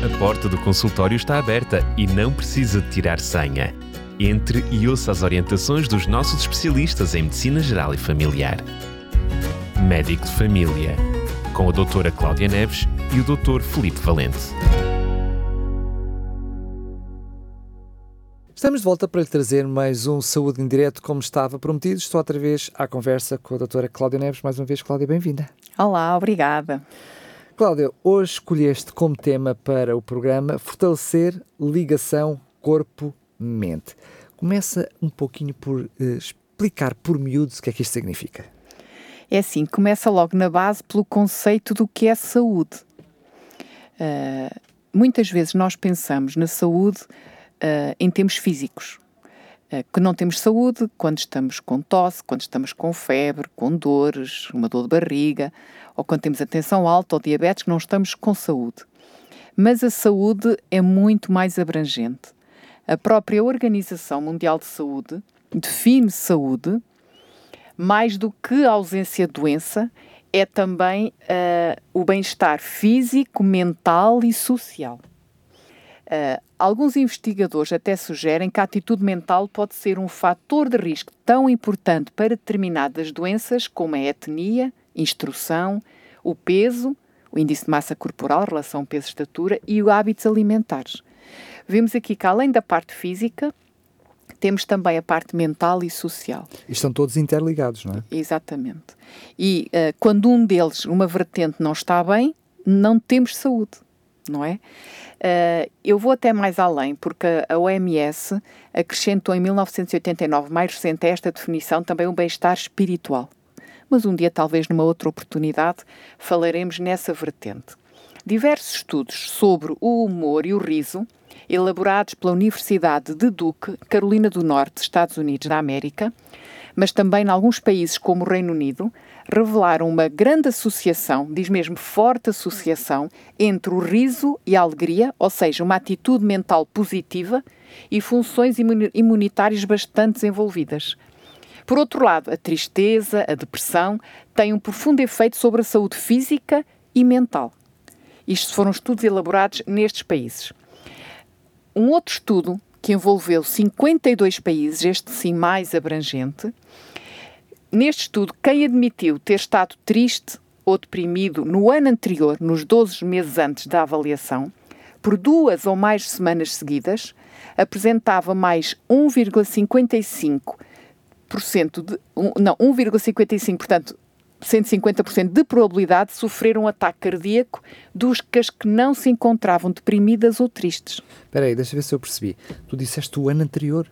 A porta do consultório está aberta e não precisa de tirar senha. Entre e ouça as orientações dos nossos especialistas em Medicina Geral e Familiar. Médico de Família, com a doutora Cláudia Neves e o doutor Felipe Valente. Estamos de volta para lhe trazer mais um Saúde em Direto, como estava prometido. Estou outra vez à conversa com a doutora Cláudia Neves. Mais uma vez, Cláudia, bem-vinda. Olá, obrigada. Cláudia, hoje escolheste como tema para o programa fortalecer ligação corpo-mente. Começa um pouquinho por uh, explicar por miúdos o que é que isto significa. É assim, começa logo na base pelo conceito do que é saúde. Uh, muitas vezes nós pensamos na saúde uh, em termos físicos. Uh, que não temos saúde quando estamos com tosse, quando estamos com febre, com dores, uma dor de barriga, ou quando temos a tensão alta ou diabetes, não estamos com saúde. Mas a saúde é muito mais abrangente. A própria Organização Mundial de Saúde define saúde mais do que a ausência de doença, é também uh, o bem-estar físico, mental e social. Uh, alguns investigadores até sugerem que a atitude mental pode ser um fator de risco tão importante para determinadas doenças como a etnia, instrução, o peso, o índice de massa corporal, relação peso-estatura e os hábitos alimentares. Vemos aqui que, além da parte física, temos também a parte mental e social. E estão todos interligados, não é? Exatamente. E uh, quando um deles, uma vertente, não está bem, não temos saúde, não é? Uh, eu vou até mais além, porque a OMS acrescentou em 1989, mais recente a esta definição, também o bem-estar espiritual. Mas um dia, talvez numa outra oportunidade, falaremos nessa vertente. Diversos estudos sobre o humor e o riso, elaborados pela Universidade de Duke, Carolina do Norte, Estados Unidos da América, mas também em alguns países como o Reino Unido, revelaram uma grande associação, diz mesmo forte associação, entre o riso e a alegria, ou seja, uma atitude mental positiva e funções imunitárias bastante desenvolvidas. Por outro lado, a tristeza, a depressão têm um profundo efeito sobre a saúde física e mental. Isto foram estudos elaborados nestes países. Um outro estudo que envolveu 52 países, este sim mais abrangente, Neste estudo, quem admitiu ter estado triste ou deprimido no ano anterior, nos 12 meses antes da avaliação, por duas ou mais semanas seguidas, apresentava mais 1,55% de. Não, 1,55%, portanto, 150% de probabilidade de sofrer um ataque cardíaco dos que as que não se encontravam deprimidas ou tristes. Espera aí, deixa ver se eu percebi. Tu disseste o ano anterior?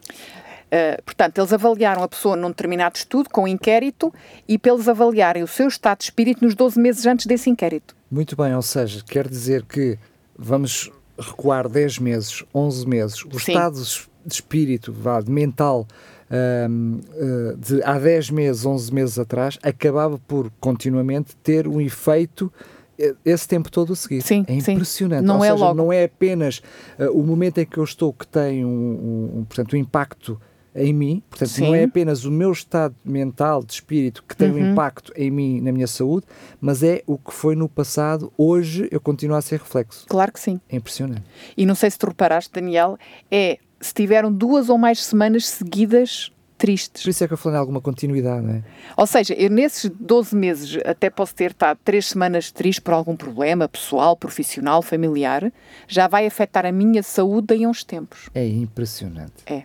Uh, portanto, eles avaliaram a pessoa num determinado estudo, com um inquérito, e para eles avaliarem o seu estado de espírito nos 12 meses antes desse inquérito. Muito bem, ou seja, quer dizer que vamos recuar 10 meses, 11 meses, o Sim. estado de espírito, vá, de mental, uh, de há 10 meses, 11 meses atrás, acabava por continuamente ter um efeito eh, esse tempo todo a seguir. Sim, é impressionante. Sim. Não Ou é seja, logo. não é apenas uh, o momento em que eu estou que tem um, um, um portanto, um impacto em mim, portanto, Sim. não é apenas o meu estado mental, de espírito, que tem uhum. um impacto em mim, na minha saúde, mas é o que foi no passado, hoje eu continuo a ser reflexo. Claro que sim. É impressionante. E não sei se tu reparaste, Daniel, é se tiveram duas ou mais semanas seguidas tristes. Por isso é que eu falei em alguma continuidade, não é? Ou seja, eu nesses 12 meses até posso ter estado três semanas triste por algum problema pessoal, profissional, familiar, já vai afetar a minha saúde em uns tempos. É impressionante. É.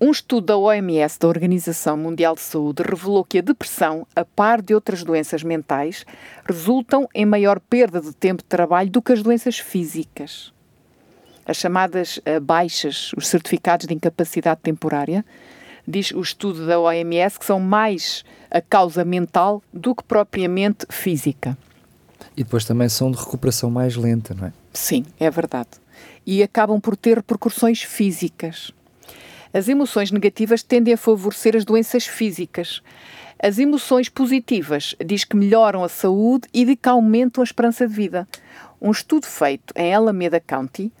Um estudo da OMS, da Organização Mundial de Saúde, revelou que a depressão, a par de outras doenças mentais, resultam em maior perda de tempo de trabalho do que as doenças físicas. As chamadas uh, baixas, os certificados de incapacidade temporária, diz o estudo da OMS que são mais a causa mental do que propriamente física. E depois também são de recuperação mais lenta, não é? Sim, é verdade e acabam por ter repercussões físicas. As emoções negativas tendem a favorecer as doenças físicas. As emoções positivas diz que melhoram a saúde e de que aumentam a esperança de vida. Um estudo feito em Alameda County,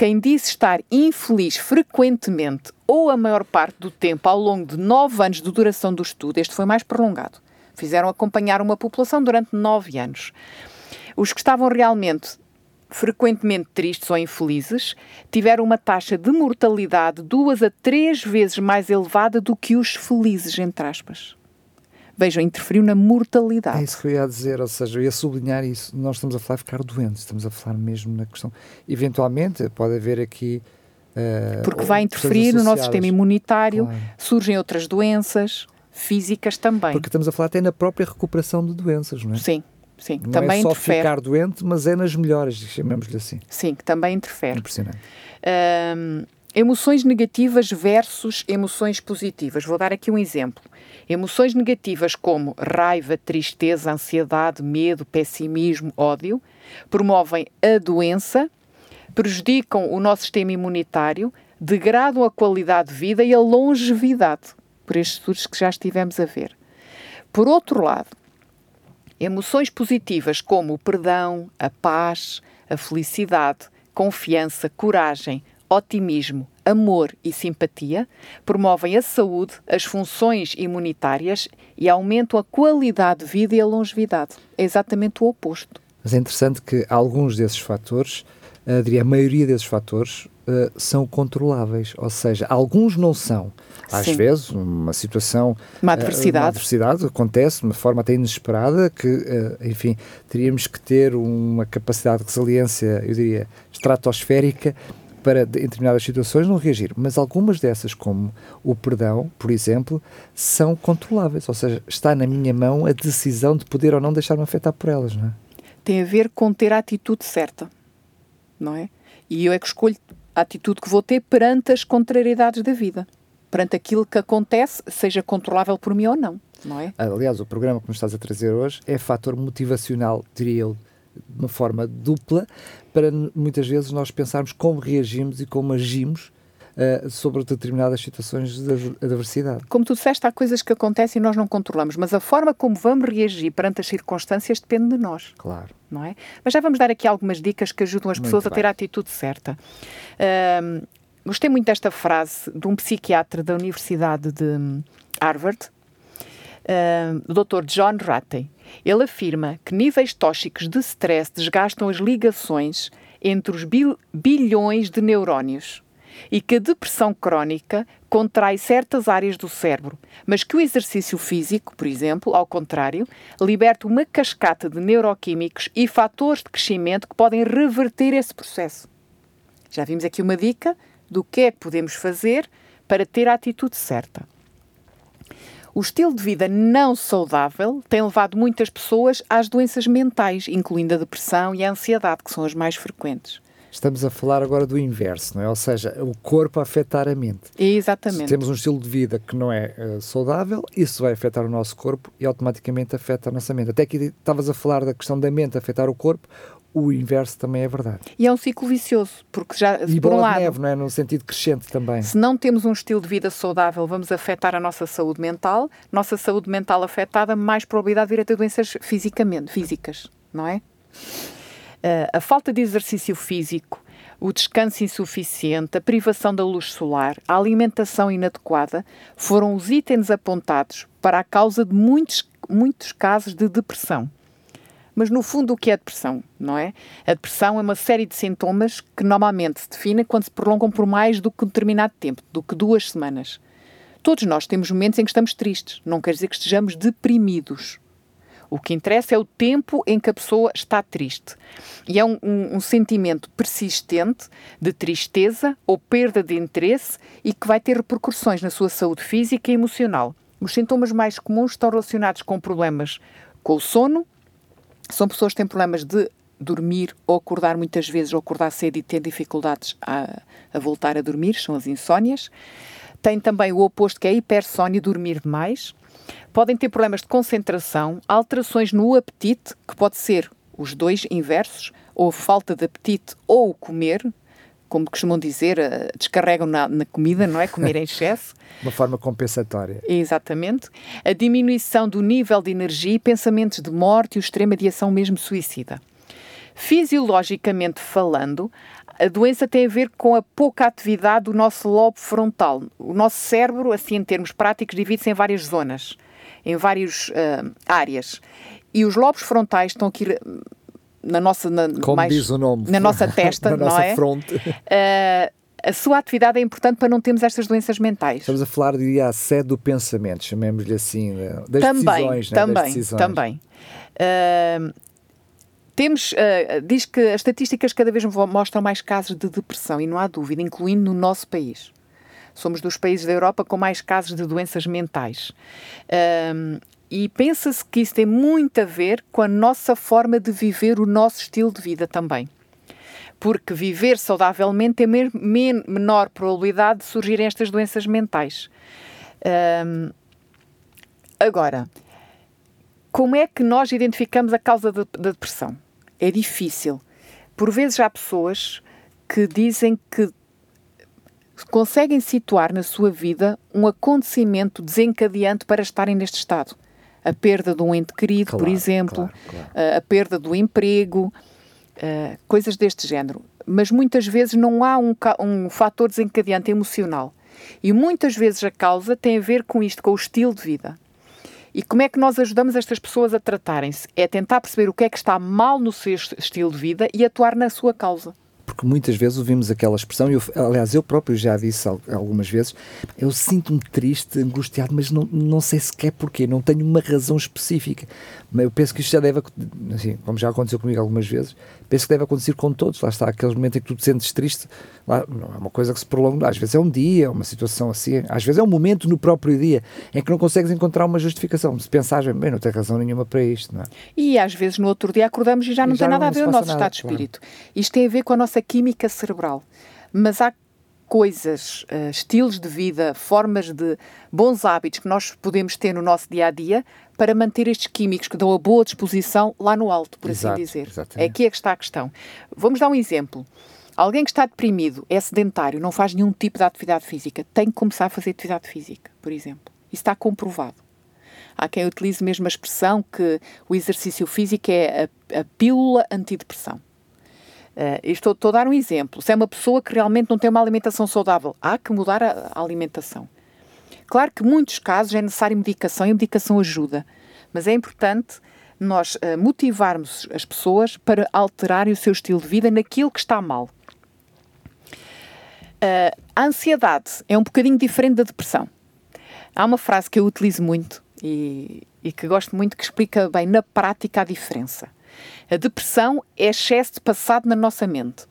quem disse estar infeliz frequentemente ou a maior parte do tempo ao longo de nove anos de duração do estudo, este foi mais prolongado, fizeram acompanhar uma população durante nove anos. Os que estavam realmente frequentemente tristes ou infelizes, tiveram uma taxa de mortalidade duas a três vezes mais elevada do que os felizes, entre aspas. Vejam, interferiu na mortalidade. É isso que eu ia dizer, ou seja, eu ia sublinhar isso. Nós estamos a falar de ficar doentes, estamos a falar mesmo na questão. Eventualmente, pode haver aqui. Uh, Porque vai interferir no nosso sistema imunitário, claro. surgem outras doenças físicas também. Porque estamos a falar até na própria recuperação de doenças, não é? Sim, sim. Não também é só interfere. ficar doente, mas é nas melhores, chamemos-lhe assim. Sim, que também interfere. Impressionante. Um, emoções negativas versus emoções positivas. Vou dar aqui um exemplo. Emoções negativas como raiva, tristeza, ansiedade, medo, pessimismo, ódio promovem a doença, prejudicam o nosso sistema imunitário, degradam a qualidade de vida e a longevidade, por estes estudos que já estivemos a ver. Por outro lado, emoções positivas como o perdão, a paz, a felicidade, confiança, coragem, otimismo, amor e simpatia promovem a saúde, as funções imunitárias e aumentam a qualidade de vida e a longevidade. É exatamente o oposto. Mas é interessante que alguns desses fatores, uh, diria a maioria desses fatores, uh, são controláveis, ou seja, alguns não são. Às Sim. vezes, uma situação. Uma adversidade. Uma adversidade acontece de uma forma até inesperada, que, enfim, teríamos que ter uma capacidade de resiliência, eu diria, estratosférica para, determinadas situações, não reagir. Mas algumas dessas, como o perdão, por exemplo, são controláveis. Ou seja, está na minha mão a decisão de poder ou não deixar-me afetar por elas, não é? Tem a ver com ter a atitude certa, não é? E eu é que escolho a atitude que vou ter perante as contrariedades da vida. Perante aquilo que acontece, seja controlável por mim ou não, não é? Aliás, o programa que nos estás a trazer hoje é fator motivacional, diria eu, de uma forma dupla, para muitas vezes nós pensarmos como reagimos e como agimos Uh, sobre determinadas situações de adversidade. Como tu disseste, há coisas que acontecem e nós não controlamos, mas a forma como vamos reagir perante as circunstâncias depende de nós. Claro. Não é? Mas já vamos dar aqui algumas dicas que ajudam as muito pessoas bem. a ter a atitude certa. Uh, gostei muito desta frase de um psiquiatra da Universidade de Harvard, uh, o Dr. John Ratey. Ele afirma que níveis tóxicos de stress desgastam as ligações entre os bil bilhões de neurónios e que a depressão crónica contrai certas áreas do cérebro, mas que o exercício físico, por exemplo, ao contrário, liberta uma cascata de neuroquímicos e fatores de crescimento que podem reverter esse processo. Já vimos aqui uma dica do que é que podemos fazer para ter a atitude certa. O estilo de vida não saudável tem levado muitas pessoas às doenças mentais, incluindo a depressão e a ansiedade, que são as mais frequentes. Estamos a falar agora do inverso, não é? Ou seja, o corpo a afetar a mente. Exatamente. Se temos um estilo de vida que não é uh, saudável, isso vai afetar o nosso corpo e automaticamente afeta a nossa mente. Até que estavas a falar da questão da mente afetar o corpo, o inverso também é verdade. E é um ciclo vicioso, porque já, e por um lado, neve, não é? No sentido crescente também. Se não temos um estilo de vida saudável, vamos afetar a nossa saúde mental. Nossa saúde mental afetada, mais probabilidade de vir a ter doenças fisicamente, físicas, não é? Uh, a falta de exercício físico, o descanso insuficiente, a privação da luz solar, a alimentação inadequada foram os itens apontados para a causa de muitos, muitos casos de depressão. Mas no fundo, o que é depressão, não é? A depressão é uma série de sintomas que normalmente se definem quando se prolongam por mais do que um determinado tempo, do que duas semanas. Todos nós temos momentos em que estamos tristes, não quer dizer que estejamos deprimidos. O que interessa é o tempo em que a pessoa está triste. E é um, um, um, sentimento persistente de tristeza ou perda de interesse e que vai ter repercussões na sua saúde física e emocional. Os sintomas mais comuns estão relacionados com problemas com o sono, são pessoas que têm problemas de dormir ou acordar muitas vezes, ou acordar cedo e ter dificuldades a, a voltar a dormir, são as insónias. Tem também o oposto, que é a hipersónia, dormir demais. Podem ter problemas de concentração, alterações no apetite, que pode ser os dois inversos, ou falta de apetite ou comer, como costumam dizer, eh, descarregam na, na comida, não é? Comer em excesso. Uma forma compensatória. Exatamente. A diminuição do nível de energia e pensamentos de morte e o extremo de ação mesmo suicida. Fisiologicamente falando, a doença tem a ver com a pouca atividade do nosso lobo frontal. O nosso cérebro, assim em termos práticos, divide-se em várias zonas, em várias uh, áreas. E os lobos frontais estão aqui na nossa na, Como mais, diz o nome, na nossa testa, na não nossa é? fronte. Uh, a sua atividade é importante para não termos estas doenças mentais. Estamos a falar, diria, a sede do pensamento, chamemos-lhe assim, das também, decisões. Também, né? das decisões. também. Uh, temos, uh, diz que as estatísticas cada vez mostram mais casos de depressão, e não há dúvida, incluindo no nosso país. Somos dos países da Europa com mais casos de doenças mentais. Uh, e pensa-se que isso tem muito a ver com a nossa forma de viver o nosso estilo de vida também. Porque viver saudavelmente tem men menor probabilidade de surgirem estas doenças mentais. Agora, como é que nós identificamos a causa da de, depressão? É difícil. Por vezes há pessoas que dizem que conseguem situar na sua vida um acontecimento desencadeante para estarem neste estado a perda de um ente querido, claro, por exemplo, claro, claro. A, perda do emprego, uh, coisas deste género. Mas muitas vezes não há um, um fator desencadeante emocional. E muitas vezes a causa tem a ver com isto, com o estilo de vida. E como é que nós ajudamos estas pessoas a tratarem-se? É tentar perceber o que é que está mal no seu estilo de vida e atuar na sua causa porque muitas vezes ouvimos aquela expressão, e eu, aliás, eu próprio já disse algumas vezes, eu sinto-me triste, angustiado, mas não, não sei sequer porquê, não tenho uma razão específica. Mas eu penso que isto já deve, assim, como já aconteceu comigo algumas vezes, penso que deve acontecer com todos. Lá está, aqueles momentos em que tu te sentes triste, lá, não é uma coisa que se prolonga, às vezes é um dia, uma situação assim, às vezes é um momento no próprio dia em que não consegues encontrar uma justificação. Se pensares, bem, não tem razão nenhuma para isto, não é? E às vezes no outro dia acordamos e já não e já tem nada a ver o nosso nada, estado de espírito. Claro. Isto tem a ver com a nossa química cerebral. Mas há coisas, uh, estilos de vida, formas de bons hábitos que nós podemos ter no nosso dia a dia para manter estes químicos que dão a boa disposição lá no alto, por assim Exato, assim dizer. Exatamente. É aqui é que está a questão. Vamos dar um exemplo. Alguém que está deprimido, é sedentário, não faz nenhum tipo de atividade física, tem que começar a fazer atividade física, por exemplo. Isso está comprovado. Há quem utilize mesmo a expressão que o exercício físico é a, a pílula antidepressão. Uh, estou, estou a dar um exemplo. Se é uma pessoa que realmente não tem uma alimentação saudável, há que mudar a, a alimentação. Claro que em muitos casos é necessário medicação e a medicação ajuda, mas é importante nós uh, motivarmos as pessoas para alterarem o seu estilo de vida naquilo que está mal. Uh, a ansiedade é um bocadinho diferente da depressão. Há uma frase que eu utilizo muito e, e que gosto muito que explica bem na prática a diferença. A depressão é excesso de passado na nossa mente.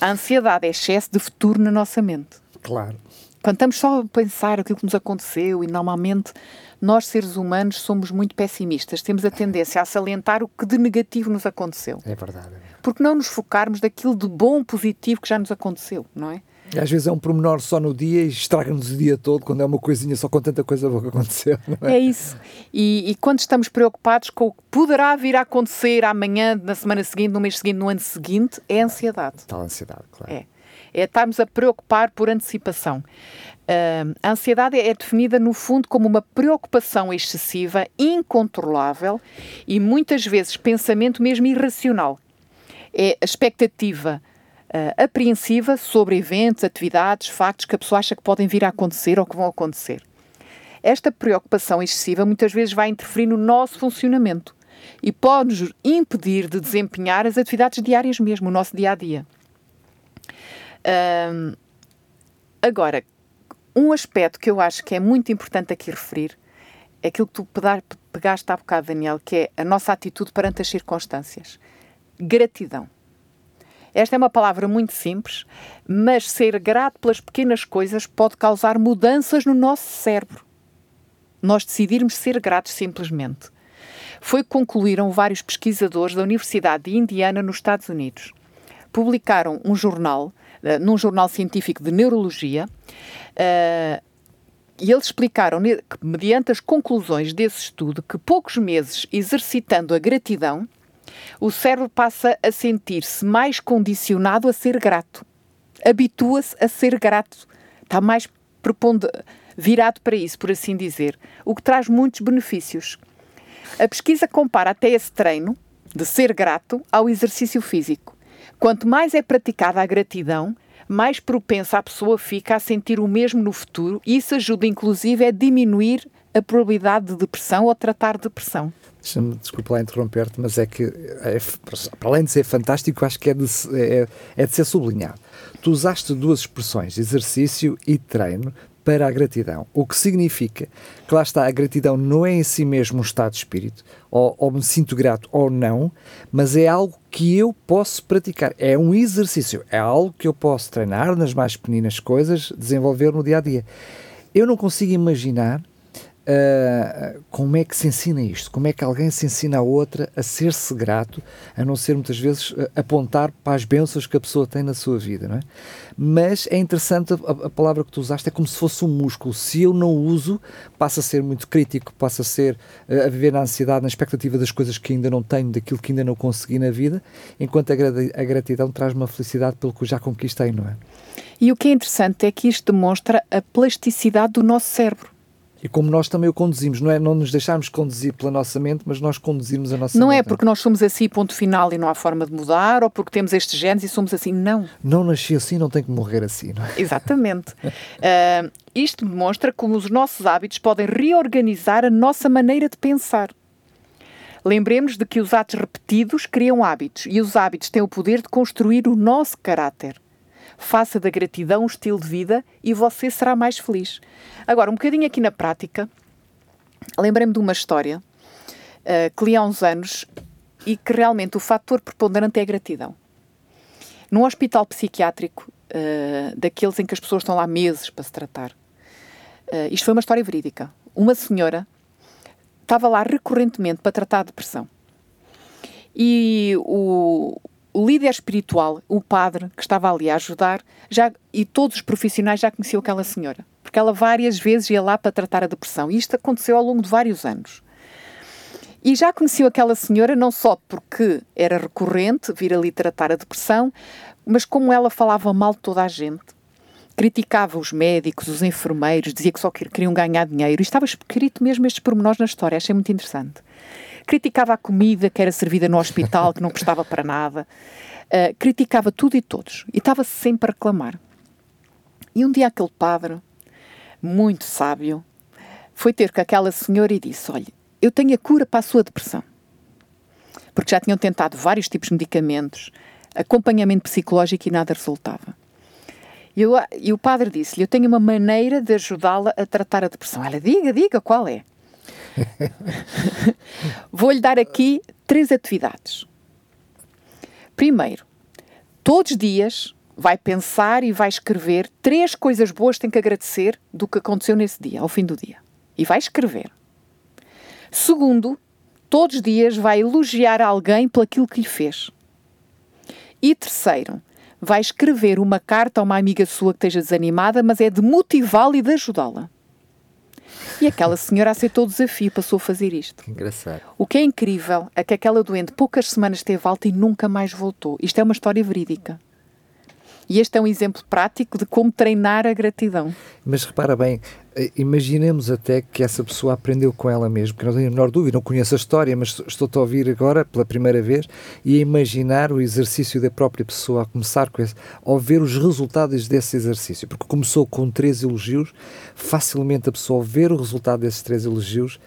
A ansiedade é excesso de futuro na nossa mente. Claro. Quando estamos só a pensar aquilo que nos aconteceu e normalmente nós, seres humanos, somos muito pessimistas. Temos a tendência a salientar o que de negativo nos aconteceu. É verdade. É Porque não nos focarmos daquilo de bom, positivo que já nos aconteceu, não é? E às vezes é um pormenor só no dia e estraga-nos o dia todo quando é uma coisinha só com tanta coisa boa que aconteceu. É? é? isso. E, e, quando estamos preocupados com o que poderá vir a acontecer amanhã, na semana seguinte, no mês seguinte, no ano seguinte, é ansiedade. Tal ansiedade, claro. É. É estarmos a preocupar por antecipação. Uh, a ansiedade é definida, no fundo, como uma preocupação excessiva, incontrolável e muitas vezes pensamento mesmo irracional. É a expectativa uh, apreensiva sobre eventos, atividades, factos que a pessoa acha que podem vir a acontecer ou que vão acontecer. Esta preocupação excessiva muitas vezes vai interferir no nosso funcionamento e pode-nos impedir de desempenhar as atividades diárias mesmo, o nosso dia a dia. Um, agora, um aspecto que eu acho que é muito importante aqui referir é aquilo que tu pegaste há bocado, Daniel, que é a nossa atitude perante as circunstâncias. Gratidão. Esta é uma palavra muito simples, mas ser grato pelas pequenas coisas pode causar mudanças no nosso cérebro. Nós decidirmos ser gratos simplesmente. Foi que concluíram vários pesquisadores da Universidade de Indiana, nos Estados Unidos. Publicaram um jornal, uh, num jornal científico de neurologia, uh, e eles explicaram, mediante as conclusões desse estudo, que poucos meses exercitando a gratidão o cérebro passa a sentir-se mais condicionado a ser grato. Habitua-se a ser grato. Está mais virado para isso, por assim dizer, o que traz muitos benefícios. A pesquisa compara até esse treino de ser grato ao exercício físico. Quanto mais é praticada a gratidão, mais propensa a pessoa fica a sentir o mesmo no futuro e isso ajuda inclusive a diminuir a probabilidade de depressão ou tratar depressão. Deixa-me, desculpa lá interromper-te, mas é que, é, para além de ser fantástico, acho que é de, é, é de ser sublinhado. Tu usaste duas expressões, exercício e treino, para a gratidão. O que significa que lá está, a gratidão não é em si mesmo um estado de espírito, ou, ou me sinto grato ou não, mas é algo que eu posso praticar. É um exercício, é algo que eu posso treinar nas mais pequenas coisas, desenvolver no dia a dia. Eu não consigo imaginar Uh, como é que se ensina isto? Como é que alguém se ensina a outra a ser-se grato, a não ser muitas vezes uh, apontar para as bênçãos que a pessoa tem na sua vida, não é? Mas é interessante, a, a, palavra que tu usaste é como se fosse um músculo. Se eu não uso, passa a ser muito crítico, passa a ser uh, a viver na ansiedade, na expectativa das coisas que ainda não tenho, daquilo que ainda não consegui na vida, enquanto a, a gratidão traz uma felicidade pelo que já conquistei, não é? E o que é interessante é que isto demonstra a plasticidade do nosso cérebro e como nós também o conduzimos, não é não nos deixarmos conduzir pela nossa mente, mas nós conduzirmos a nossa não mente. Não é porque nós somos assim, ponto final, e não há forma de mudar, ou porque temos estes genes e somos assim, não. Não nasci assim, não tenho que morrer assim, não é? Exatamente. uh, isto demonstra como os nossos hábitos podem reorganizar a nossa maneira de pensar. Lembremos de que os atos repetidos criam hábitos, e os hábitos têm o poder de construir o nosso caráter. Faça da gratidão um estilo de vida e você será mais feliz. Agora, um bocadinho aqui na prática, lembrei-me de uma história uh, que li há uns anos e que realmente o fator preponderante é a gratidão. Num hospital psiquiátrico, uh, daqueles em que as pessoas estão lá meses para se tratar, uh, isto foi uma história verídica. Uma senhora estava lá recorrentemente para tratar a depressão. E o, o líder espiritual, o padre que estava ali a ajudar, já, e todos os profissionais já conheciam aquela senhora, porque ela várias vezes ia lá para tratar a depressão. E isto aconteceu ao longo de vários anos. E já conheciam aquela senhora não só porque era recorrente vir ali tratar a depressão, mas como ela falava mal de toda a gente, criticava os médicos, os enfermeiros, dizia que só queriam ganhar dinheiro. E estava escrito mesmo estes pormenores na história, achei muito interessante criticava a comida que era servida no hospital, que não prestava para nada, uh, criticava tudo e todos, e estava sempre a reclamar. E um dia aquele padre, muito sábio, foi ter com aquela senhora e disse: Olha, eu tenho a cura para a sua depressão. Porque já tinham tentado vários tipos de medicamentos, acompanhamento psicológico e nada resultava. E, eu, e o padre disse-lhe: Eu tenho uma maneira de ajudá-la a tratar a depressão. Ela, diga, diga, qual é? Vou-lhe dar aqui três atividades. Primeiro, todos os dias vai pensar e vai escrever três coisas boas que tem que agradecer do que aconteceu nesse dia, ao fim do dia. E vai escrever. Segundo, todos os dias vai elogiar alguém por aquilo que lhe fez. E terceiro, vai escrever uma carta a uma amiga sua que esteja desanimada, mas é de motivá-la e de ajudá-la. E aquela senhora aceitou o desafio, passou a fazer isto. Que engraçado. O que é incrível é que aquela doente poucas semanas teve alta e nunca mais voltou. Isto é uma história verídica. E este é um exemplo prático de como treinar a gratidão. Mas repara bem, eh, imaginemos até que essa pessoa aprendeu com ela mesma, que não tenho a menor dúvida, não conheço a história, mas estou-te a ouvir agora pela primeira vez e a imaginar o exercício da própria pessoa, a começar com esse, ao ver os resultados desse exercício, porque começou com três elogios, facilmente a pessoa, ao ver o resultado desses três elogios,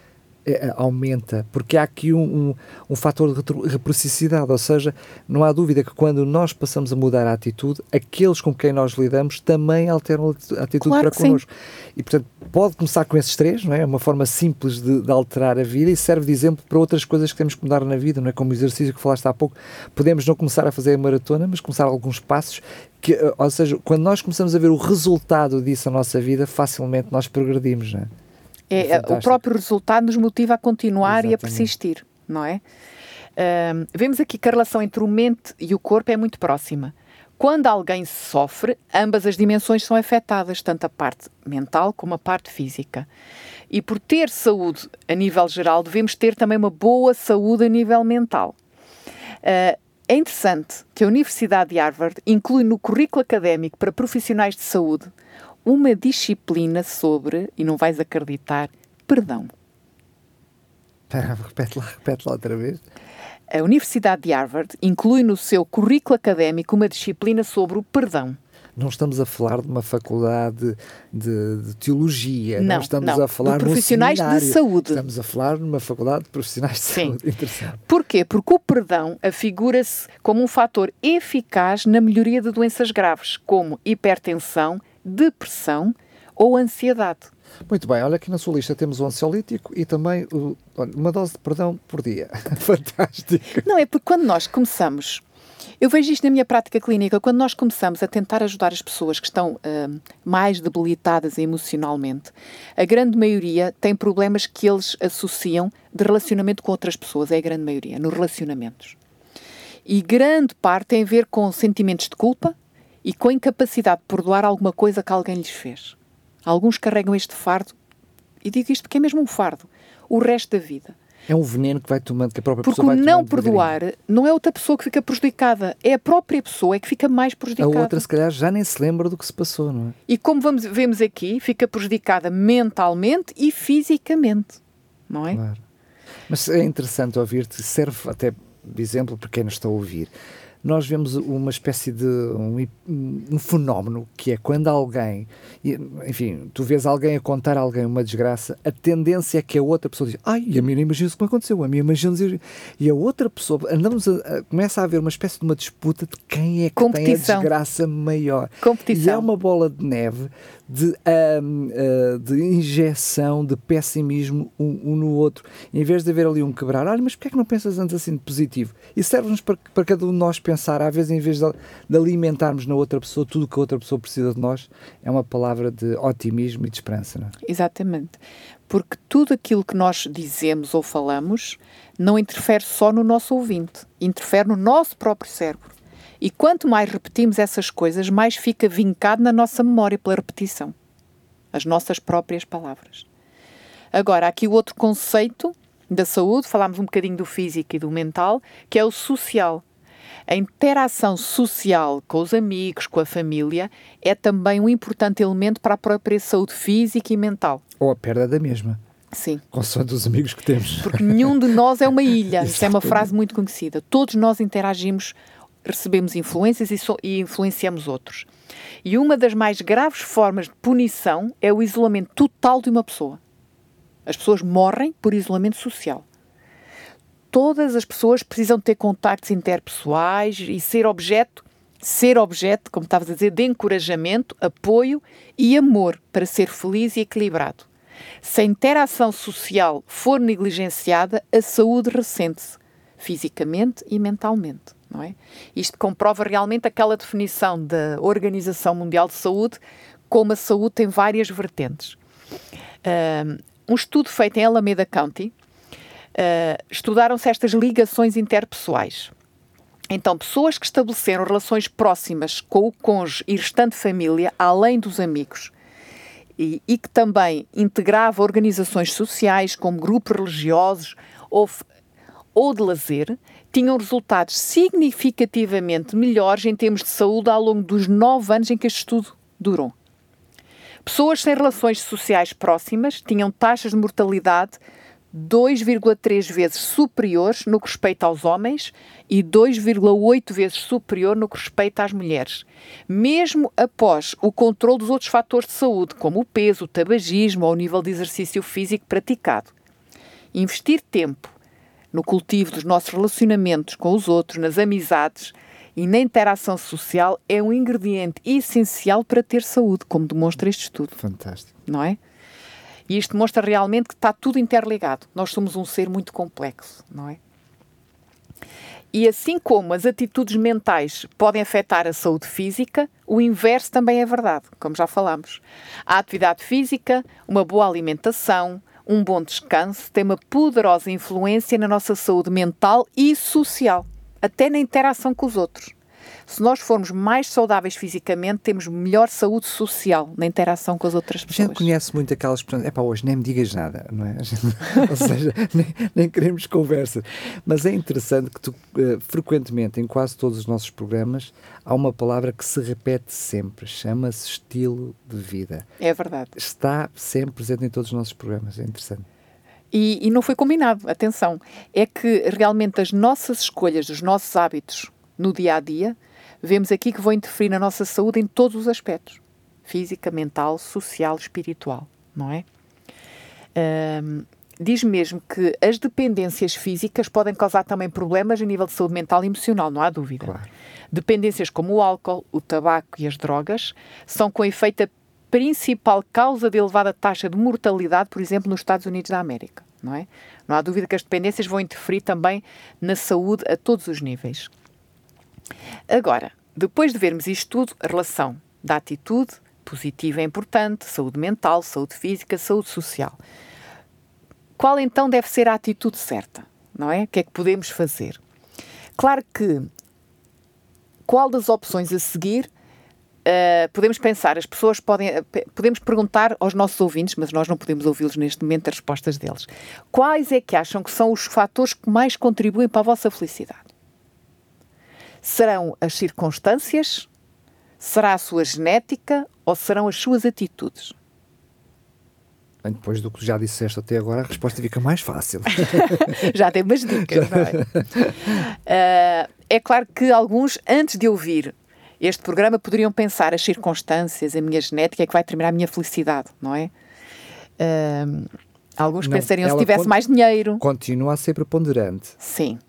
aumenta, porque há aqui um, um, um, fator de reciprocidade, ou seja, não há dúvida que quando nós passamos a mudar a atitude, aqueles com quem nós lidamos também alteram a atitude claro para connosco. Sim. E portanto, pode começar com esses três, não é? É uma forma simples de, de, alterar a vida e serve de exemplo para outras coisas que temos que mudar na vida, não é? Como o exercício que falaste há pouco, podemos não começar a fazer a maratona, mas começar alguns passos que, ou seja, quando nós começamos a ver o resultado disso na nossa vida, facilmente nós progredimos, não é? É, é o próprio resultado nos motiva a continuar Exatamente. e a persistir, não é? Uh, vemos aqui que a relação entre o mente e o corpo é muito próxima. Quando alguém sofre, ambas as dimensões são afetadas, tanto a parte mental como a parte física. E por ter saúde a nível geral, devemos ter também uma boa saúde a nível mental. Uh, é interessante que a Universidade de Harvard inclui no currículo académico para profissionais de saúde uma disciplina sobre, e não vais acreditar, perdão. Espera, repete lá, repete lá outra vez. A Universidade de Harvard inclui no seu currículo académico uma disciplina sobre o perdão. não estamos a falar de uma faculdade de, de teologia, não, não estamos não. a falar de profissionais de saúde. Estamos a falar numa faculdade de profissionais de Sim. saúde. Interessante. Porquê? Porque o perdão afigura-se como um fator eficaz na melhoria de doenças graves, como hipertensão, depressão ou ansiedade. Muito bem, olha aqui na sua lista temos o ansiolítico e também o, uma dose de perdão por dia. Fantástico. Não, é porque quando nós começamos eu vejo isto na minha prática clínica, quando nós começamos a tentar ajudar as pessoas que estão uh, mais debilitadas emocionalmente, a grande maioria tem problemas que eles associam de relacionamento com outras pessoas, é a grande maioria, nos relacionamentos. E grande parte tem a ver com sentimentos de culpa e com a incapacidade de perdoar alguma coisa que alguém lhes fez. Alguns carregam este fardo, e digo isto porque é mesmo um fardo, o resto da vida. É um veneno que vai tomando, que a própria Porque pessoa vai tomando. Porque não perdoar não é outra pessoa que fica prejudicada, é a própria pessoa que fica mais prejudicada. A outra, se calhar, já nem se lembra do que se passou, não é? E como vamos, vemos aqui, fica prejudicada mentalmente e fisicamente, não é? Claro. Mas é interessante ouvir-te, serve até de exemplo para quem nos está a ouvir nós vemos uma espécie de um, um, fenómeno que é quando alguém, enfim, tu vês alguém a contar a alguém uma desgraça, a tendência é que a outra pessoa diz, ai, a mim não imagino isso que aconteceu, a mim imagino e a outra pessoa, andamos a, a, começa a haver uma espécie de uma disputa de quem é que tem a desgraça maior. Competição. E é uma bola de neve de, um, uh, de injeção de pessimismo um, um, no outro. Em vez de haver ali um quebrar, olha, mas porquê é que não pensas antes assim de positivo? E serve-nos para, para cada um de nós pensar, às vezes, em vez de, de alimentarmos na outra pessoa tudo o que a outra pessoa precisa de nós, é uma palavra de otimismo e de esperança. Não é? Exatamente. Porque tudo aquilo que nós dizemos ou falamos não interfere só no nosso ouvinte, interfere no nosso próprio cérebro. E quanto mais repetimos essas coisas, mais fica vincado na nossa memória pela repetição. As nossas próprias palavras. Agora, aqui o outro conceito da saúde, falámos um bocadinho do físico e do mental, que é o social. A interação social com os amigos, com a família, é também um importante elemento para a própria saúde física e mental. Ou a perda da mesma. Sim. Consoante os amigos que temos. Porque nenhum de nós é uma ilha. Isso é uma frase muito conhecida. Todos nós interagimos recebemos influências e, so, e influenciamos outros. E uma das mais graves formas de punição é o isolamento total de uma pessoa. As pessoas morrem por isolamento social. Todas as pessoas precisam ter contactos interpessoais e ser objeto, ser objeto, como estavas a dizer, de encorajamento, apoio e amor para ser feliz e equilibrado. Se a interação social for negligenciada, a saúde ressente-se, fisicamente e mentalmente não é? Isto comprova realmente aquela definição da Organização Mundial de Saúde, como a saúde tem várias vertentes. Um estudo feito em Alameda County, uh, estudaram-se estas ligações interpessoais. Então, pessoas que estabeleceram relações próximas com o cônjuge e restante família, além dos amigos, e, e que também integrava organizações sociais, como grupos religiosos ou, ou de lazer, tinham resultados significativamente melhores em termos de saúde ao longo dos nove anos em que este estudo durou. Pessoas sem relações sociais próximas tinham taxas de mortalidade 2,3 vezes superiores no que respeita aos homens e 2,8 vezes superior no que respeita às mulheres, mesmo após o controle dos outros fatores de saúde, como o peso, o tabagismo ou o nível de exercício físico praticado. Investir tempo no cultivo dos nossos relacionamentos com os outros, nas amizades e na interação social é um ingrediente essencial para ter saúde, como demonstra este estudo. Fantástico. Não é? E isto demonstra realmente que está tudo interligado. Nós somos um ser muito complexo, não é? E assim como as atitudes mentais podem afetar a saúde física, o inverso também é verdade, como já falamos. A atividade física, uma boa alimentação, um bom descanso tem uma poderosa influência na nossa saúde mental e social, até na interação com os outros. Se nós formos mais saudáveis fisicamente, temos melhor saúde social na interação com as outras pessoas. A gente conhece muito aquelas expressão, é para hoje nem me digas nada, não é? Ou seja, nem, nem, queremos conversa. Mas é interessante que tu, uh, frequentemente, em quase todos os nossos programas, há uma palavra que se repete sempre, chama-se estilo de vida. É verdade. Está sempre presente em todos os nossos programas, é interessante. E, e não foi combinado, atenção. É que realmente as nossas escolhas, os nossos hábitos no dia a dia, vemos aqui que vão interferir na nossa saúde em todos os aspectos: física, mental, social, espiritual, não é? Um, diz mesmo que as dependências físicas podem causar também problemas a nível de saúde mental e emocional, não há dúvida. Claro. Dependências como o álcool, o tabaco e as drogas são com efeito a principal causa de elevada taxa de mortalidade, por exemplo, nos Estados Unidos da América, não é? Não há dúvida que as dependências vão interferir também na saúde a todos os níveis. Agora, depois de vermos isto tudo, a relação da atitude positiva é importante, saúde mental, saúde física, saúde social. Qual então deve ser a atitude certa? Não é? O que é que podemos fazer? Claro que qual das opções a seguir Uh, podemos pensar, as pessoas podem, uh, podemos perguntar aos nossos ouvintes, mas nós não podemos ouvi-los neste momento as respostas deles. Quais é que acham que são os fatores que mais contribuem para a vossa felicidade? Serão as circunstâncias? Será a sua genética? Ou serão as suas atitudes? Bem, depois do que já disseste até agora, a resposta fica mais fácil. já tem umas dicas, não é? Uh, é claro que alguns, antes de ouvir este programa poderiam pensar as circunstâncias, a minha genética é que vai determinar a minha felicidade, não é? Uh, alguns não, pensariam se tivesse mais dinheiro. Continua a ser preponderante. Sim.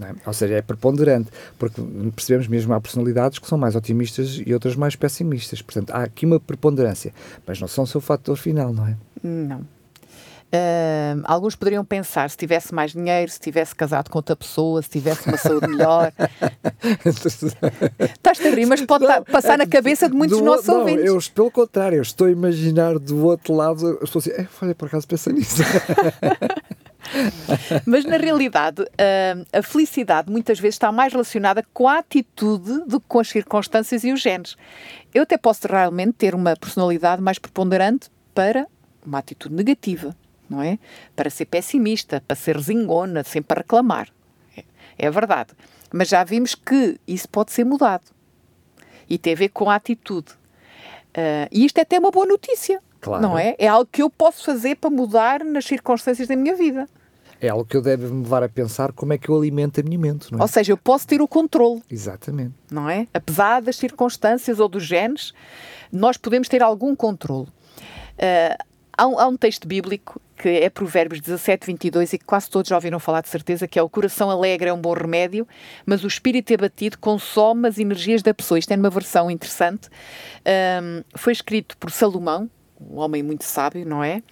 É? Ou seja, é preponderante, porque percebemos mesmo há personalidades que são mais otimistas e outras mais pessimistas. Portanto, há aqui uma preponderância, mas não são o seu fator final, não é? Não. Uh, alguns poderiam pensar se tivesse mais dinheiro, se tivesse casado com outra pessoa, se tivesse uma saúde melhor. Estás a rir, mas pode não, passar na cabeça de muitos do, nossos não, ouvintes. Eu, pelo contrário, eu estou a imaginar do outro lado, eu estou assim, é, olha, por acaso pensa nisso. Mas na realidade, uh, a felicidade muitas vezes está mais relacionada com a atitude do que com as circunstâncias e os genes. Eu até posso realmente ter uma personalidade mais preponderante para uma atitude negativa não é? Para ser pessimista, para ser zingona, sempre a reclamar. É, é verdade. Mas já vimos que isso pode ser mudado. E tem a ver com a atitude. Uh, e isto é até uma boa notícia. Claro. Não é? É algo que eu posso fazer para mudar nas circunstâncias da minha vida. É algo que eu deve me levar a pensar como é que eu alimento a minha mente, não é? Ou seja, eu posso ter o controle. Exatamente. Não é? Apesar das circunstâncias ou dos genes, nós podemos ter algum controle. Uh, há, um, há um texto bíblico que é Provérbios 17, 22 e que quase todos já ouviram falar de certeza, que é o coração alegre é um bom remédio, mas o espírito abatido consome as energias da pessoa. Isto é numa versão interessante. Um, foi escrito por Salomão, um homem muito sábio, não é?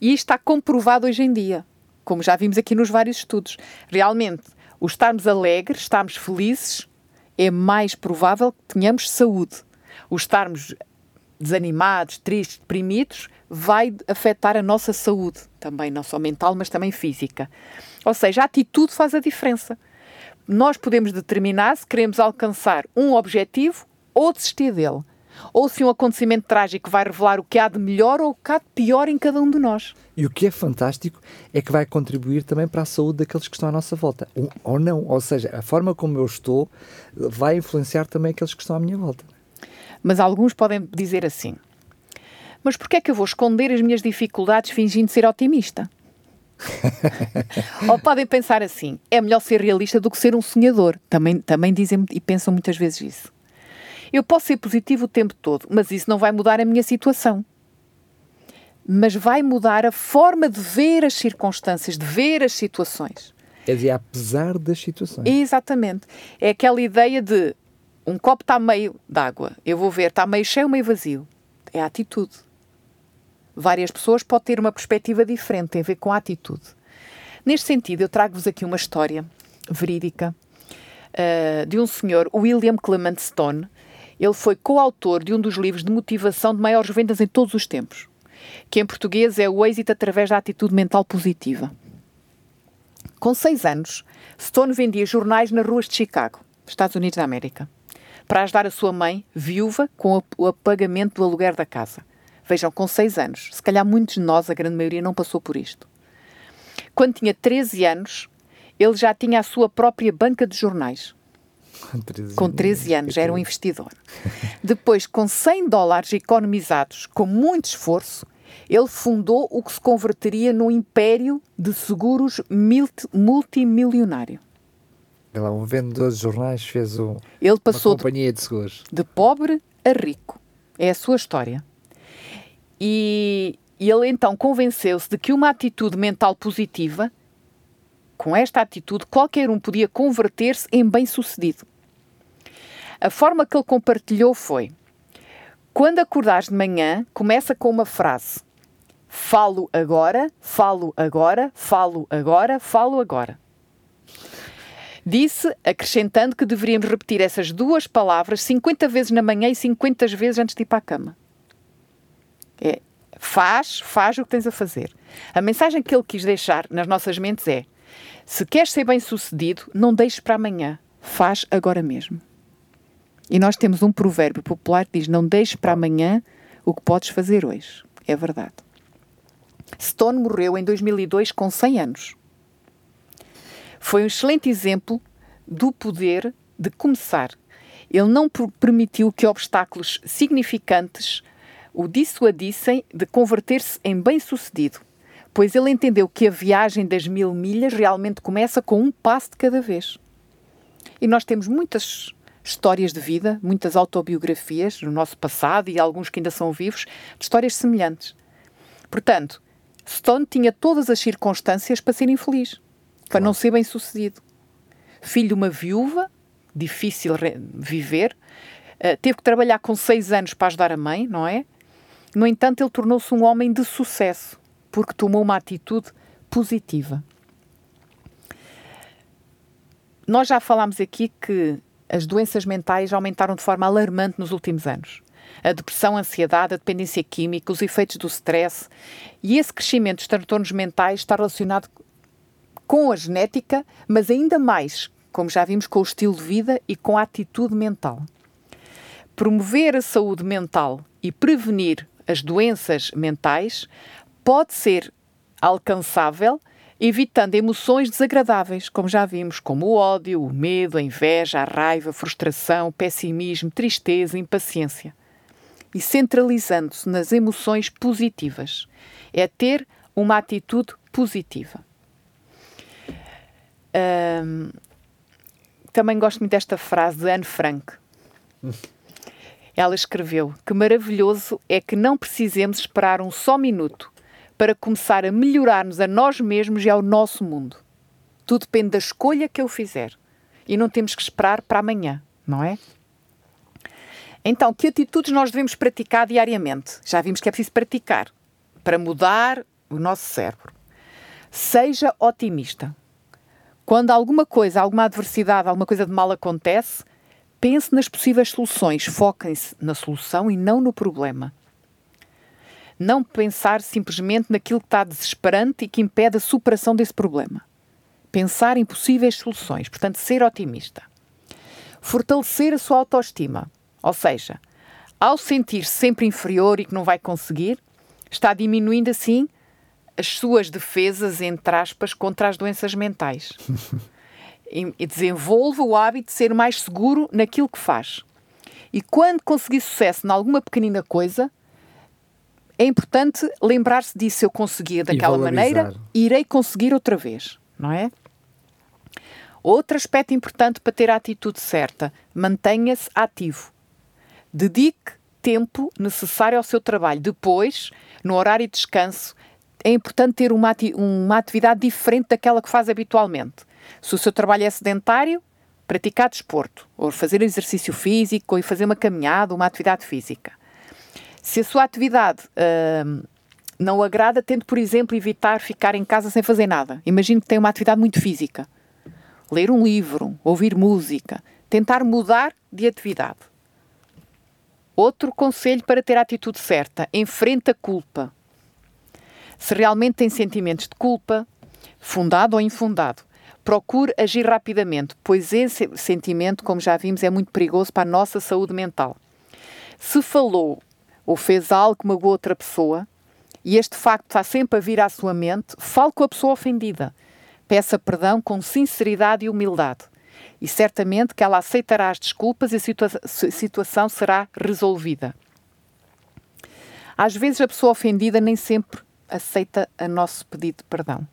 E isto está comprovado hoje em dia, como já vimos aqui nos vários estudos. Realmente, o estarmos alegres, estarmos felizes, é mais provável que tenhamos saúde. O estarmos desanimados, tristes, deprimidos, vai afetar a nossa saúde, também não só mental, mas também física. Ou seja, a atitude faz a diferença. Nós podemos determinar se queremos alcançar um objetivo ou desistir dele. Ou se um acontecimento trágico vai revelar o que há de melhor ou o que há de pior em cada um de nós. E o que é fantástico é que vai contribuir também para a saúde daqueles que estão à nossa volta. Ou não. Ou seja, a forma como eu estou vai influenciar também aqueles que estão à minha volta. Mas alguns podem dizer assim: Mas porquê é que eu vou esconder as minhas dificuldades fingindo ser otimista? Ou podem pensar assim: é melhor ser realista do que ser um sonhador. Também, também dizem e pensam muitas vezes isso. Eu posso ser positivo o tempo todo, mas isso não vai mudar a minha situação. Mas vai mudar a forma de ver as circunstâncias, de ver as situações. É de apesar das situações. Exatamente. É aquela ideia de um copo está meio d'água, eu vou ver, está meio cheio ou meio vazio. É a atitude. Várias pessoas podem ter uma perspectiva diferente, tem a ver com a atitude. Neste sentido, eu trago-vos aqui uma história verídica uh, de um senhor, William Clement Stone. Ele foi coautor de um dos livros de motivação de maiores vendas em todos os tempos, que em português é o êxito através da atitude mental positiva. Com seis anos, Stone vendia jornais nas ruas de Chicago, Estados Unidos da América para ajudar a sua mãe, viúva, com o pagamento do aluguer da casa. Vejam, com 6 anos. Se calhar muitos de nós, a grande maioria, não passou por isto. Quando tinha 13 anos, ele já tinha a sua própria banca de jornais. Com 13, com 13 anos, era um investidor. Depois, com 100 dólares economizados, com muito esforço, ele fundou o que se converteria num império de seguros multimilionário. Lá, um vendedor de jornais fez um, ele passou uma companhia de seguros. De pobre a rico. É a sua história. E, e ele então convenceu-se de que uma atitude mental positiva, com esta atitude, qualquer um podia converter-se em bem-sucedido. A forma que ele compartilhou foi: quando acordares de manhã, começa com uma frase. Falo agora, falo agora, falo agora, falo agora. Disse, acrescentando que deveríamos repetir essas duas palavras 50 vezes na manhã e 50 vezes antes de ir para a cama. É, faz, faz o que tens a fazer. A mensagem que ele quis deixar nas nossas mentes é: se queres ser bem sucedido, não deixes para amanhã, faz agora mesmo. E nós temos um provérbio popular que diz: não deixes para amanhã o que podes fazer hoje. É verdade. Stone morreu em 2002 com 100 anos foi um excelente exemplo do poder de começar. Ele não permitiu que obstáculos significantes o dissuadissem de converter-se em bem-sucedido, pois ele entendeu que a viagem das mil milhas realmente começa com um passo de cada vez. E nós temos muitas histórias de vida, muitas autobiografias no nosso passado e alguns que ainda são vivos, de histórias semelhantes. Portanto, Stone tinha todas as circunstâncias para ser infeliz para não ser bem sucedido. Filho de uma viúva, difícil viver, uh, teve que trabalhar com seis anos para ajudar a mãe, não é? No entanto, ele tornou-se um homem de sucesso, porque tomou uma atitude positiva. Nós já falámos aqui que as doenças mentais aumentaram de forma alarmante nos últimos anos. A depressão, a ansiedade, a dependência química, os efeitos do stress. E esse crescimento dos transtornos mentais está relacionado com a genética, mas ainda mais, como já vimos, com o estilo de vida e com a atitude mental. Promover a saúde mental e prevenir as doenças mentais pode ser alcançável evitando emoções desagradáveis, como já vimos, como o ódio, o medo, a inveja, a raiva, a frustração, o pessimismo, tristeza, impaciência. E centralizando-se nas emoções positivas. É ter uma atitude positiva. Também gosto muito desta frase de Anne Frank. Ela escreveu: Que maravilhoso é que não precisemos esperar um só minuto para começar a melhorar-nos a nós mesmos e ao nosso mundo. Tudo depende da escolha que eu fizer. E não temos que esperar para amanhã, não é? Então, que atitudes nós devemos praticar diariamente? Já vimos que é preciso praticar para mudar o nosso cérebro. Seja otimista. Quando alguma coisa, alguma adversidade, alguma coisa de mal acontece, pense nas possíveis soluções. Foquem-se na solução e não no problema. Não pensar simplesmente naquilo que está desesperante e que impede a superação desse problema. Pensar em possíveis soluções, portanto, ser otimista. Fortalecer a sua autoestima, ou seja, ao sentir-se sempre inferior e que não vai conseguir, está diminuindo assim as suas defesas, entre aspas, contra as doenças mentais. e, e desenvolva o hábito de ser mais seguro naquilo que faz. E quando conseguir sucesso em alguma pequenina coisa, é importante lembrar-se disso. Eu conseguia daquela maneira, irei conseguir outra vez, não é? Outro aspecto importante para ter a atitude certa: mantenha-se ativo. Dedique tempo necessário ao seu trabalho. Depois, no horário de descanso, é importante ter uma, ati uma atividade diferente daquela que faz habitualmente. Se o seu trabalho é sedentário, praticar desporto, ou fazer exercício físico, ou fazer uma caminhada, uma atividade física. Se a sua atividade uh, não agrada, tente, por exemplo, evitar ficar em casa sem fazer nada. Imagine que tem uma atividade muito física. Ler um livro, ouvir música, tentar mudar de atividade. Outro conselho para ter a atitude certa: enfrente a culpa. Se realmente tem sentimentos de culpa, fundado ou infundado, procure agir rapidamente, pois esse sentimento, como já vimos, é muito perigoso para a nossa saúde mental. Se falou ou fez algo que magoou outra pessoa, e este facto está sempre a vir à sua mente, fale com a pessoa ofendida. Peça perdão com sinceridade e humildade. E certamente que ela aceitará as desculpas e a situa situação será resolvida. Às vezes a pessoa ofendida nem sempre aceita a nosso pedido de perdão.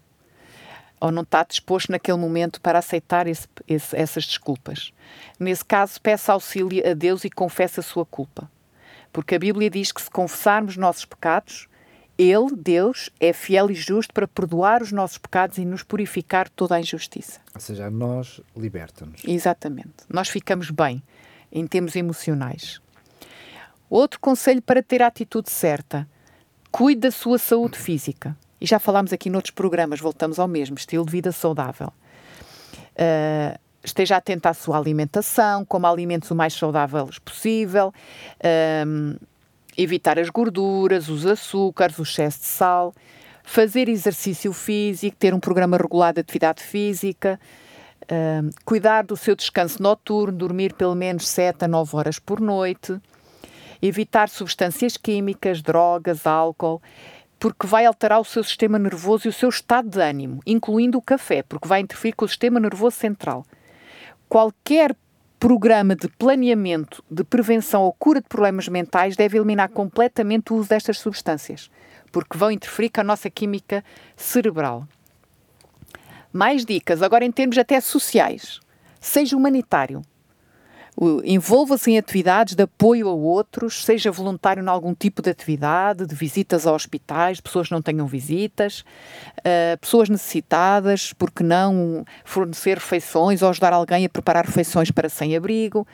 ou não está disposto naquele momento para aceitar esse, esse, essas desculpas. Nesse caso, peça auxílio a Deus e confesse a sua culpa. Porque a Bíblia diz que se confessarmos nossos pecados, Ele, Deus, é fiel e justo para perdoar os nossos pecados e nos purificar toda a injustiça. Ou seja, nós liberta-nos. Exatamente. Nós ficamos bem em termos emocionais. Outro conselho para ter a atitude certa: cuide da sua saúde física. E já falámos aqui noutros programas, voltamos ao mesmo: estilo de vida saudável. Uh, esteja atento à sua alimentação, coma alimentos o mais saudáveis possível, um, evitar as gorduras, os açúcares, o excesso de sal, fazer exercício físico, ter um programa regular de atividade física, um, cuidar do seu descanso noturno, dormir pelo menos 7 a 9 horas por noite, evitar substâncias químicas, drogas, álcool, porque vai alterar o seu sistema nervoso e o seu estado de ânimo, incluindo o café, porque vai interferir com o sistema nervoso central qualquer programa de planeamento de prevenção ou cura de problemas mentais deve eliminar completamente o uso destas substâncias, porque vão interferir com a nossa química cerebral. Mais dicas, agora em termos até sociais. Seja humanitário. Envolva-se em atividades de apoio a outros, seja voluntário em algum tipo de atividade, de visitas a hospitais, pessoas que não tenham visitas, uh, pessoas necessitadas, porque não fornecer refeições ou ajudar alguém a preparar refeições para sem-abrigo.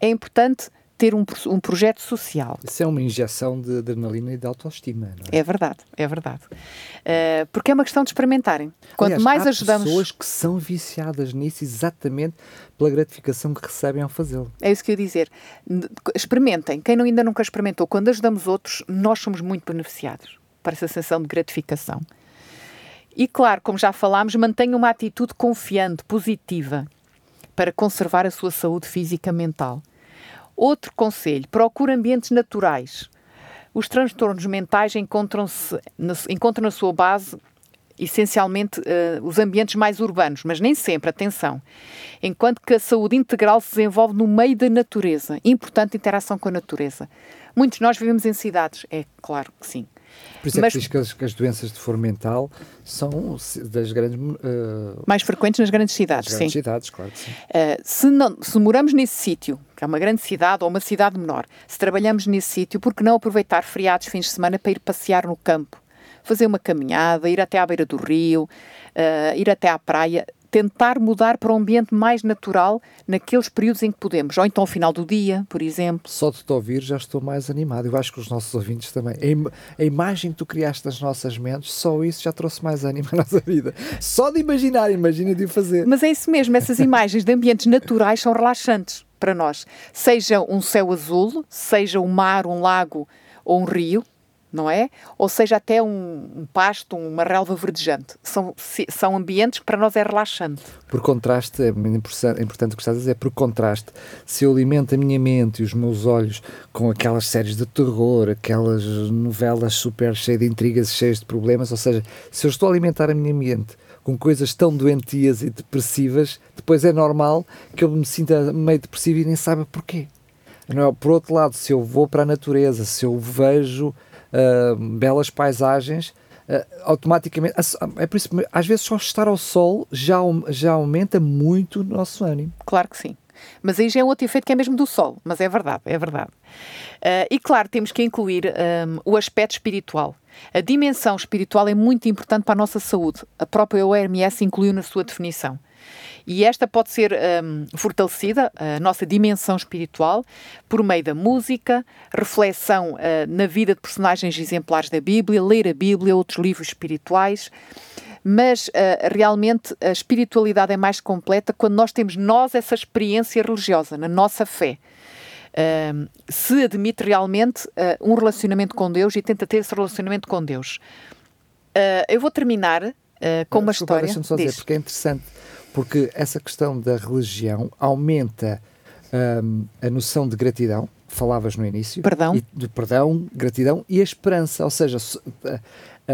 É importante ter um, um projeto social. Isso é uma injeção de adrenalina e de autoestima, não é? É verdade, é verdade. Uh, porque é uma questão de experimentarem. Quanto Aliás, mais há ajudamos. pessoas que são viciadas nisso exatamente pela gratificação que recebem ao fazê-lo. É isso que eu ia dizer. Experimentem. Quem não, ainda nunca experimentou, quando ajudamos outros, nós somos muito beneficiados para essa sensação de gratificação. E claro, como já falámos, mantenha uma atitude confiante, positiva, para conservar a sua saúde física e mental. Outro conselho: procure ambientes naturais. Os transtornos mentais encontram-se encontram na sua base essencialmente uh, os ambientes mais urbanos, mas nem sempre, atenção. Enquanto que a saúde integral se desenvolve no meio da natureza. Importante interação com a natureza. Muitos de nós vivemos em cidades, é claro que sim. Por isso Mas, é que diz que as, que as, doenças de foro mental são das grandes... Uh, mais frequentes nas grandes cidades, nas grandes sim. cidades, claro que sim. Uh, se, não, se moramos nesse sítio, que é uma grande cidade ou uma cidade menor, se trabalhamos nesse sítio, por que não aproveitar feriados, fins de semana, para ir passear no campo? Fazer uma caminhada, ir até à beira do rio, uh, ir até à praia, tentar mudar para um ambiente mais natural naqueles períodos em que podemos, ou então ao final do dia, por exemplo. Só de te ouvir já estou mais animado. Eu acho que os nossos ouvintes também. A, im a imagem que tu criaste nas nossas mentes, só isso já trouxe mais ânimo à nossa vida. Só de imaginar, imagina de fazer. Mas é isso mesmo, essas imagens de ambientes naturais são relaxantes para nós. Seja um céu azul, seja um mar, um lago ou um rio, não é? Ou seja, até um, um, pasto, uma relva verdejante. São, são ambientes que para nós é relaxante. Por contraste, é é importante o que estás a dizer, por contraste, se eu alimento a minha mente e os meus olhos com aquelas séries de terror, aquelas novelas super cheias de intrigas, cheias de problemas, ou seja, se eu estou a alimentar a minha mente com coisas tão doentias e depressivas, depois é normal que eu me sinta meio depressivo e nem saiba porquê. Não é? Por outro lado, se eu vou para a natureza, se eu vejo uh, belas paisagens, uh, automaticamente. É por isso às vezes só estar ao sol já, já aumenta muito o nosso ânimo. Claro que sim. Mas aí já é um outro efeito que é mesmo do sol, mas é verdade, é verdade. Uh, e claro, temos que incluir um, o aspecto espiritual. A dimensão espiritual é muito importante para a nossa saúde. A própria OMS incluiu na sua definição. E esta pode ser um, fortalecida, a nossa dimensão espiritual, por meio da música, reflexão uh, na vida de personagens exemplares da Bíblia, ler a Bíblia, outros livros espirituais. Mas uh, realmente a espiritualidade é mais completa quando nós temos nós essa experiência religiosa, na nossa fé. Uh, se admite realmente uh, um relacionamento com Deus e tenta ter esse relacionamento com Deus. Uh, eu vou terminar com uma Desculpa, história. Deixa-me só dizer, porque é interessante porque essa questão da religião aumenta um, a noção de gratidão, falavas no início. Perdão. E, do perdão, gratidão e a esperança. Ou seja,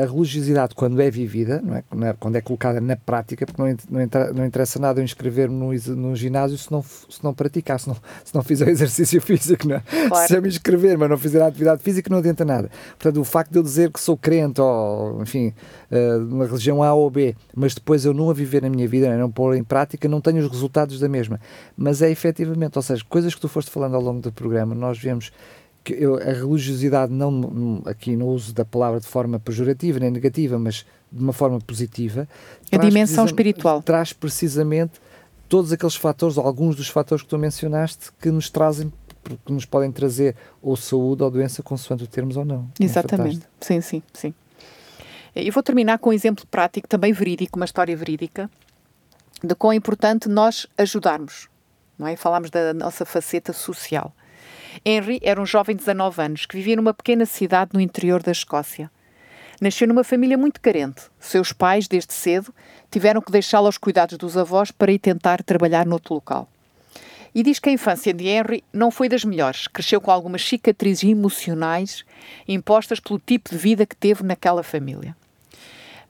a religiosidade, quando é vivida, não é? é? quando é colocada na prática, porque não, interessa nada eu inscrever-me no ginásio se não, se não praticar, se não, se não fizer exercício físico. Não é? claro. Se eu me inscrever, mas não fizer a atividade física, não adianta nada. Portanto, o facto de eu dizer que sou crente ou, enfim, uh, uma religião A ou B, mas depois eu não a viver na minha vida, não pôr em prática, não tenho os resultados da mesma. Mas é efetivamente, ou seja, coisas que tu foste falando ao longo do programa, nós vemos que eu, a religiosidade, não aqui no uso da palavra de forma pejorativa nem negativa, mas de uma forma positiva, a dimensão espiritual traz precisamente todos aqueles fatores, ou alguns dos fatores que tu mencionaste, que nos trazem, que nos podem trazer ou saúde ou doença, consoante o termos ou não. É Exatamente. É sim, sim, sim. Eu vou terminar com um exemplo prático, também verídico, uma história verídica, de quão é importante nós ajudarmos. Não é? Falámos da nossa faceta social. Henry era um jovem de 19 anos que vivia numa pequena cidade no interior da Escócia. Nasceu numa família muito carente. Seus pais, desde cedo, tiveram que deixá-lo aos cuidados dos avós para ir tentar trabalhar noutro local. E diz que a infância de Henry não foi das melhores. Cresceu com algumas cicatrizes emocionais impostas pelo tipo de vida que teve naquela família.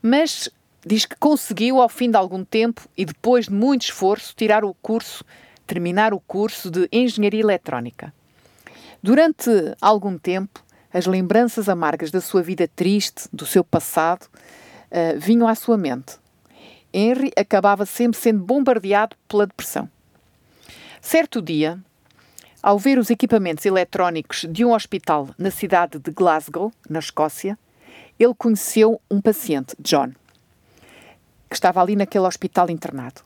Mas diz que conseguiu, ao fim de algum tempo e depois de muito esforço, tirar o curso, terminar o curso de Engenharia Eletrónica. Durante algum tempo, as lembranças amargas da sua vida triste, do seu passado, uh, vinham à sua mente. Henry acabava sempre sendo bombardeado pela depressão. Certo dia, ao ver os equipamentos eletrónicos de um hospital na cidade de Glasgow, na Escócia, ele conheceu um paciente, John, que estava ali naquele hospital internado.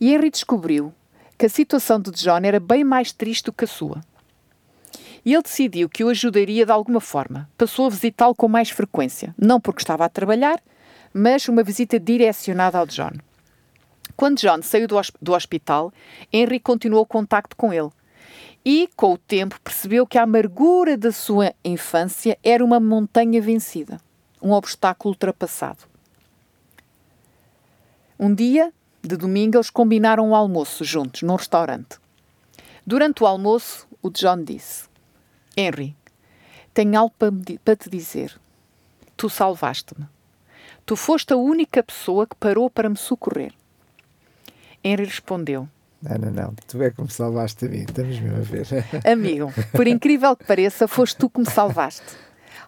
E Henry descobriu que a situação de John era bem mais triste do que a sua e ele decidiu que o ajudaria de alguma forma. Passou a visitá-lo com mais frequência, não porque estava a trabalhar, mas uma visita direcionada ao John. Quando John saiu do, do hospital, Henry continuou o contacto com ele. E, com o tempo, percebeu que a amargura da sua infância era uma montanha vencida, um obstáculo ultrapassado. Um dia, de domingo, eles combinaram um almoço juntos, num restaurante. Durante o almoço, o John disse: Henry, tenho algo para te dizer. Tu salvaste-me. Tu foste a única pessoa que parou para me socorrer. Henry respondeu: Não, não, não. Tu é que me salvaste a mim. Estamos mesmo a ver. Amigo, por incrível que pareça, foste tu que me salvaste.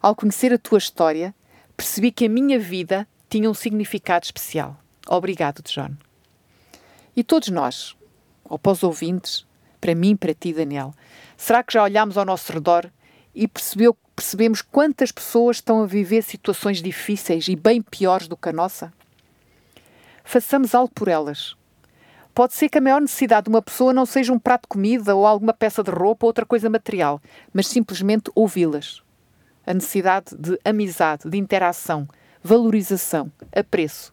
Ao conhecer a tua história, percebi que a minha vida tinha um significado especial. Obrigado, John. E todos nós, ou para os ouvintes, para mim, para ti, Daniel, Será que já olhamos ao nosso redor e percebeu, percebemos quantas pessoas estão a viver situações difíceis e bem piores do que a nossa? Façamos algo por elas. Pode ser que a maior necessidade de uma pessoa não seja um prato de comida ou alguma peça de roupa ou outra coisa material, mas simplesmente ouvi-las. A necessidade de amizade, de interação, valorização, apreço.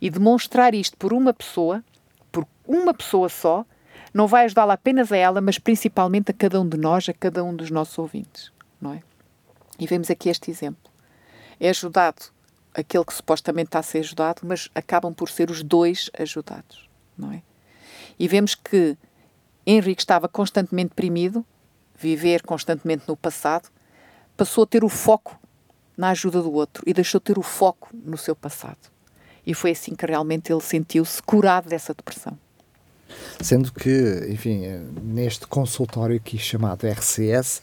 E demonstrar isto por uma pessoa, por uma pessoa só, não vai ajudá-la apenas a ela, mas principalmente a cada um de nós, a cada um dos nossos ouvintes, não é? E vemos aqui este exemplo. É ajudado aquele que supostamente está a ser ajudado, mas acabam por ser os dois ajudados, não é? E vemos que Henrique estava constantemente deprimido, viver constantemente no passado, passou a ter o foco na ajuda do outro e deixou de ter o foco no seu passado. E foi assim que realmente ele sentiu-se curado dessa depressão. Sendo que, enfim, neste consultório aqui chamado RCS,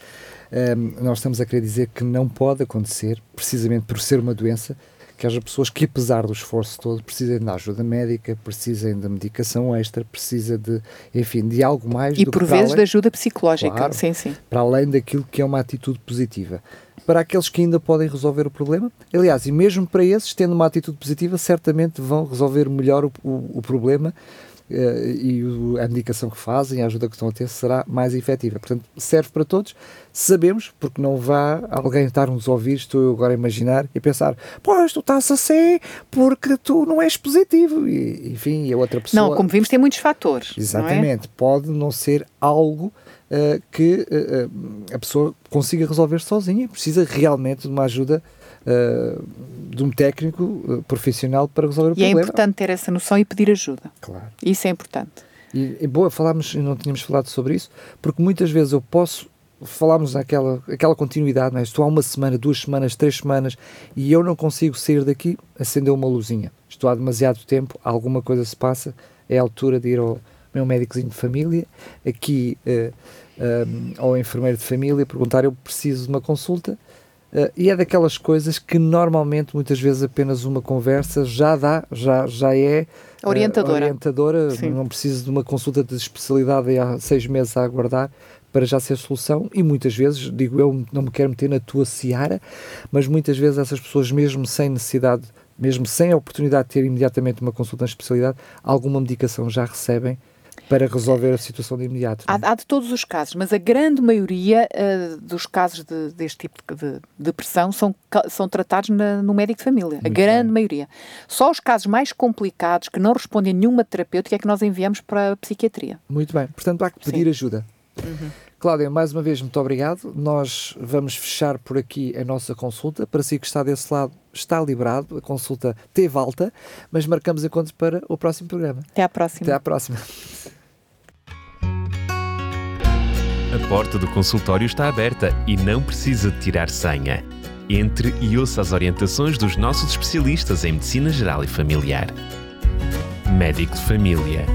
um, ehm, nós estamos a querer dizer que não pode acontecer, precisamente por ser uma doença, que haja pessoas que, apesar do esforço todo, precisem de ajuda médica, precisem de medicação extra, precisa de, enfim, de algo mais. E por vezes além, de ajuda psicológica, claro, sim, sim. Para além daquilo que é uma atitude positiva. Para aqueles que ainda podem resolver o problema, aliás, e mesmo para esses, tendo uma atitude positiva, certamente vão resolver melhor o, o, o problema eh, e a medicação que fazem, a ajuda que estão a ter, será mais efetiva. Portanto, serve para todos. Sabemos, porque não vá alguém estar-nos a ouvir, estou eu agora a imaginar, e pensar, pois, tu estás assim porque tu não és positivo. E, enfim, e a outra pessoa... Não, como vimos, tem muitos fatores. Exatamente. Não é? Pode não ser algo uh, que uh, a pessoa consiga resolver sozinha. Precisa realmente de uma ajuda uh, de um técnico uh, profissional para resolver o e é problema. E é importante ter essa noção e pedir ajuda. Claro. Isso é importante. E, e boa, falámos não tínhamos falado sobre isso, porque muitas vezes eu posso falámos aquela, aquela continuidade, não é? estou há uma semana, duas semanas, três semanas e eu não consigo sair daqui, acendeu uma luzinha. Estou há demasiado tempo, alguma coisa se passa, é a altura de ir ao meu médicozinho de família, aqui uh, um, ao enfermeiro de família, perguntar: eu preciso de uma consulta. Uh, e é daquelas coisas que normalmente, muitas vezes, apenas uma conversa já dá, já, já é uh, orientadora. orientadora. Não preciso de uma consulta de especialidade há seis meses a aguardar para já ser solução. E muitas vezes, digo eu, não me quero meter na tua seara, mas muitas vezes essas pessoas, mesmo sem necessidade, mesmo sem a oportunidade de ter imediatamente uma consulta na especialidade, alguma medicação já recebem para resolver a situação de imediato. Há, há, de todos os casos, mas a grande maioria uh, dos casos de, deste tipo de depressão são, são tratados na, no médico de família. Muito a grande bem. maioria. Só os casos mais complicados, que não respondem a nenhuma terapêutica, é que nós enviamos para a psiquiatria. Muito bem. Portanto, há que pedir Sim. ajuda. Uhum. Cláudia, mais uma vez, muito obrigado. Nós vamos fechar por aqui a nossa consulta. Para si que está desse lado, está liberado. A consulta teve alta, mas marcamos encontro para o próximo programa. Até à próxima. Até à próxima. A porta do consultório está aberta e não precisa de tirar senha. Entre e ouça as orientações dos nossos especialistas em Medicina Geral e Familiar. Médico de Família,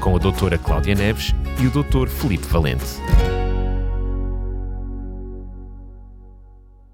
com a doutora Cláudia Neves e o Dr. Felipe Valente.